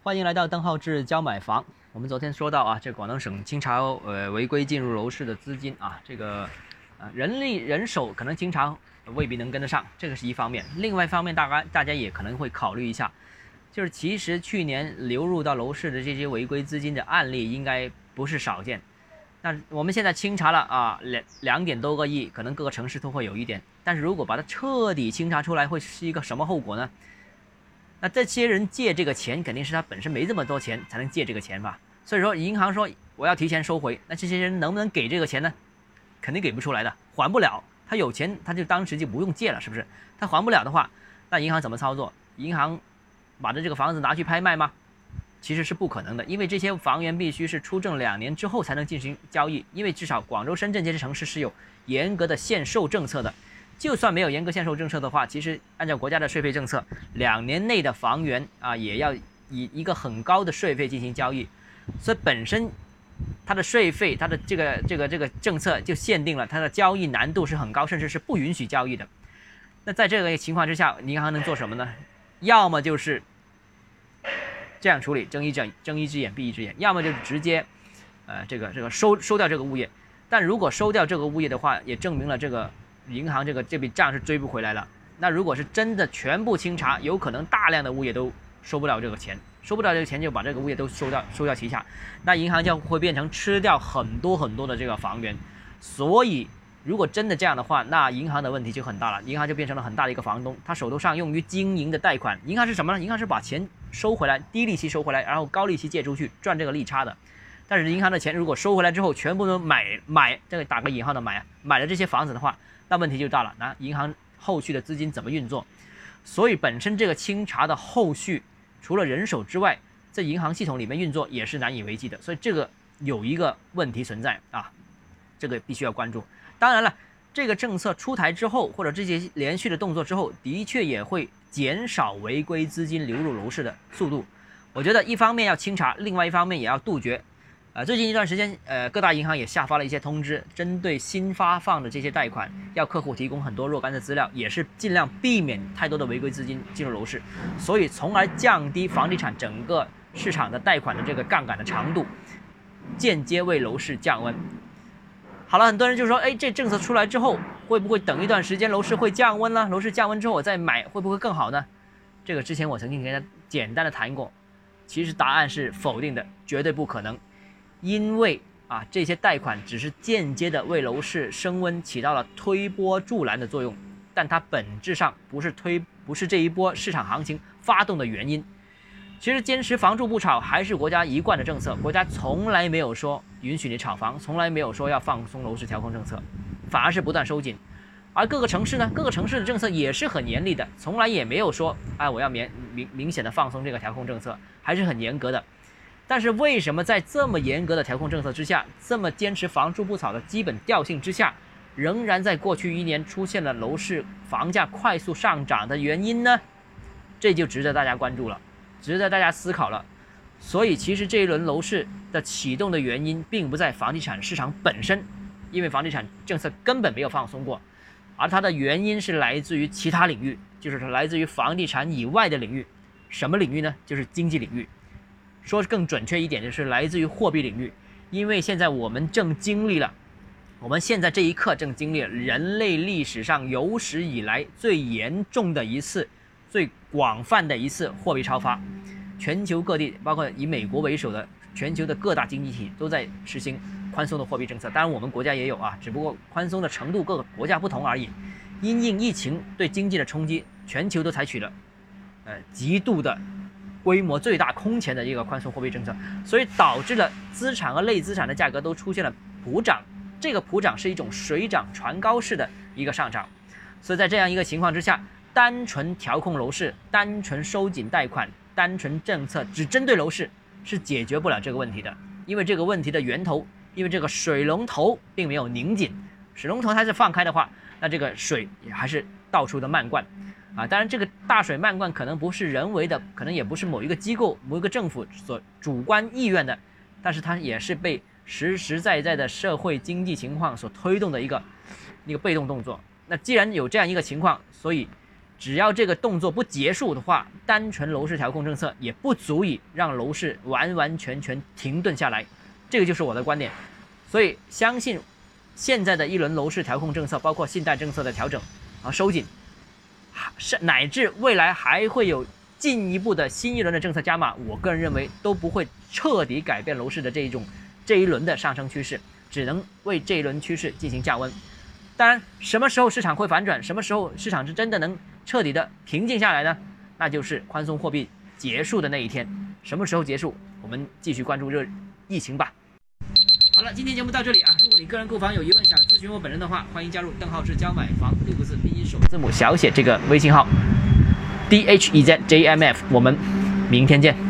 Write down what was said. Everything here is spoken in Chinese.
欢迎来到邓浩志教买房。我们昨天说到啊，这广东省清查呃违规进入楼市的资金啊，这个呃人力人手可能经常未必能跟得上，这个是一方面。另外一方面，大家大家也可能会考虑一下，就是其实去年流入到楼市的这些违规资金的案例应该不是少见。那我们现在清查了啊两两点多个亿，可能各个城市都会有一点。但是如果把它彻底清查出来，会是一个什么后果呢？那这些人借这个钱，肯定是他本身没这么多钱才能借这个钱吧？所以说银行说我要提前收回，那这些人能不能给这个钱呢？肯定给不出来的，还不了。他有钱，他就当时就不用借了，是不是？他还不了的话，那银行怎么操作？银行把这这个房子拿去拍卖吗？其实是不可能的，因为这些房源必须是出证两年之后才能进行交易，因为至少广州、深圳这些城市是有严格的限售政策的。就算没有严格限售政策的话，其实按照国家的税费政策，两年内的房源啊，也要以一个很高的税费进行交易，所以本身它的税费、它的这个这个这个政策就限定了它的交易难度是很高，甚至是不允许交易的。那在这个情况之下，银行能做什么呢？要么就是这样处理，睁一睁睁一只眼闭一只眼；要么就是直接呃这个这个收收掉这个物业。但如果收掉这个物业的话，也证明了这个。银行这个这笔账是追不回来了。那如果是真的全部清查，有可能大量的物业都收不了这个钱，收不了这个钱就把这个物业都收掉，收掉旗下，那银行就会变成吃掉很多很多的这个房源。所以，如果真的这样的话，那银行的问题就很大了，银行就变成了很大的一个房东，他手头上用于经营的贷款，银行是什么呢？银行是把钱收回来，低利息收回来，然后高利息借出去赚这个利差的。但是银行的钱如果收回来之后，全部都买买这个打个引号的买买了这些房子的话。那问题就大了，那银行后续的资金怎么运作？所以本身这个清查的后续，除了人手之外，在银行系统里面运作也是难以为继的。所以这个有一个问题存在啊，这个必须要关注。当然了，这个政策出台之后，或者这些连续的动作之后，的确也会减少违规资金流入楼市的速度。我觉得一方面要清查，另外一方面也要杜绝。啊，最近一段时间，呃，各大银行也下发了一些通知，针对新发放的这些贷款，要客户提供很多若干的资料，也是尽量避免太多的违规资金进入楼市，所以从而降低房地产整个市场的贷款的这个杠杆的长度，间接为楼市降温。好了，很多人就说，哎，这政策出来之后，会不会等一段时间楼市会降温呢？楼市降温之后我再买，会不会更好呢？这个之前我曾经跟大家简单的谈过，其实答案是否定的，绝对不可能。因为啊，这些贷款只是间接的为楼市升温起到了推波助澜的作用，但它本质上不是推，不是这一波市场行情发动的原因。其实坚持房住不炒还是国家一贯的政策，国家从来没有说允许你炒房，从来没有说要放松楼市调控政策，反而是不断收紧。而各个城市呢，各个城市的政策也是很严厉的，从来也没有说哎我要明明明显的放松这个调控政策，还是很严格的。但是为什么在这么严格的调控政策之下，这么坚持房住不炒的基本调性之下，仍然在过去一年出现了楼市房价快速上涨的原因呢？这就值得大家关注了，值得大家思考了。所以其实这一轮楼市的启动的原因，并不在房地产市场本身，因为房地产政策根本没有放松过，而它的原因是来自于其他领域，就是来自于房地产以外的领域。什么领域呢？就是经济领域。说更准确一点，就是来自于货币领域，因为现在我们正经历了，我们现在这一刻正经历人类历史上有史以来最严重的一次、最广泛的一次货币超发，全球各地，包括以美国为首的全球的各大经济体都在实行宽松的货币政策，当然我们国家也有啊，只不过宽松的程度各个国家不同而已。因应疫情对经济的冲击，全球都采取了，呃，极度的。规模最大空前的一个宽松货币政策，所以导致了资产和类资产的价格都出现了普涨。这个普涨是一种水涨船高式的一个上涨。所以在这样一个情况之下，单纯调控楼市、单纯收紧贷款、单纯政策只针对楼市是解决不了这个问题的。因为这个问题的源头，因为这个水龙头并没有拧紧，水龙头它是放开的话，那这个水也还是到处的漫灌。啊，当然，这个大水漫灌可能不是人为的，可能也不是某一个机构、某一个政府所主观意愿的，但是它也是被实实在在的社会经济情况所推动的一个一个被动动作。那既然有这样一个情况，所以只要这个动作不结束的话，单纯楼市调控政策也不足以让楼市完完全全停顿下来。这个就是我的观点。所以相信现在的一轮楼市调控政策，包括信贷政策的调整啊收紧，是乃至未来还会有进一步的新一轮的政策加码，我个人认为都不会彻底改变楼市的这一种这一轮的上升趋势，只能为这一轮趋势进行降温。当然，什么时候市场会反转？什么时候市场是真的能彻底的平静下来呢？那就是宽松货币结束的那一天。什么时候结束？我们继续关注热疫情吧。好了，今天节目到这里啊。如果你个人购房有疑问，想咨询我本人的话，欢迎加入邓浩志教买房六个字拼音首字母小写这个微信号，D H E Z J M F。我们明天见。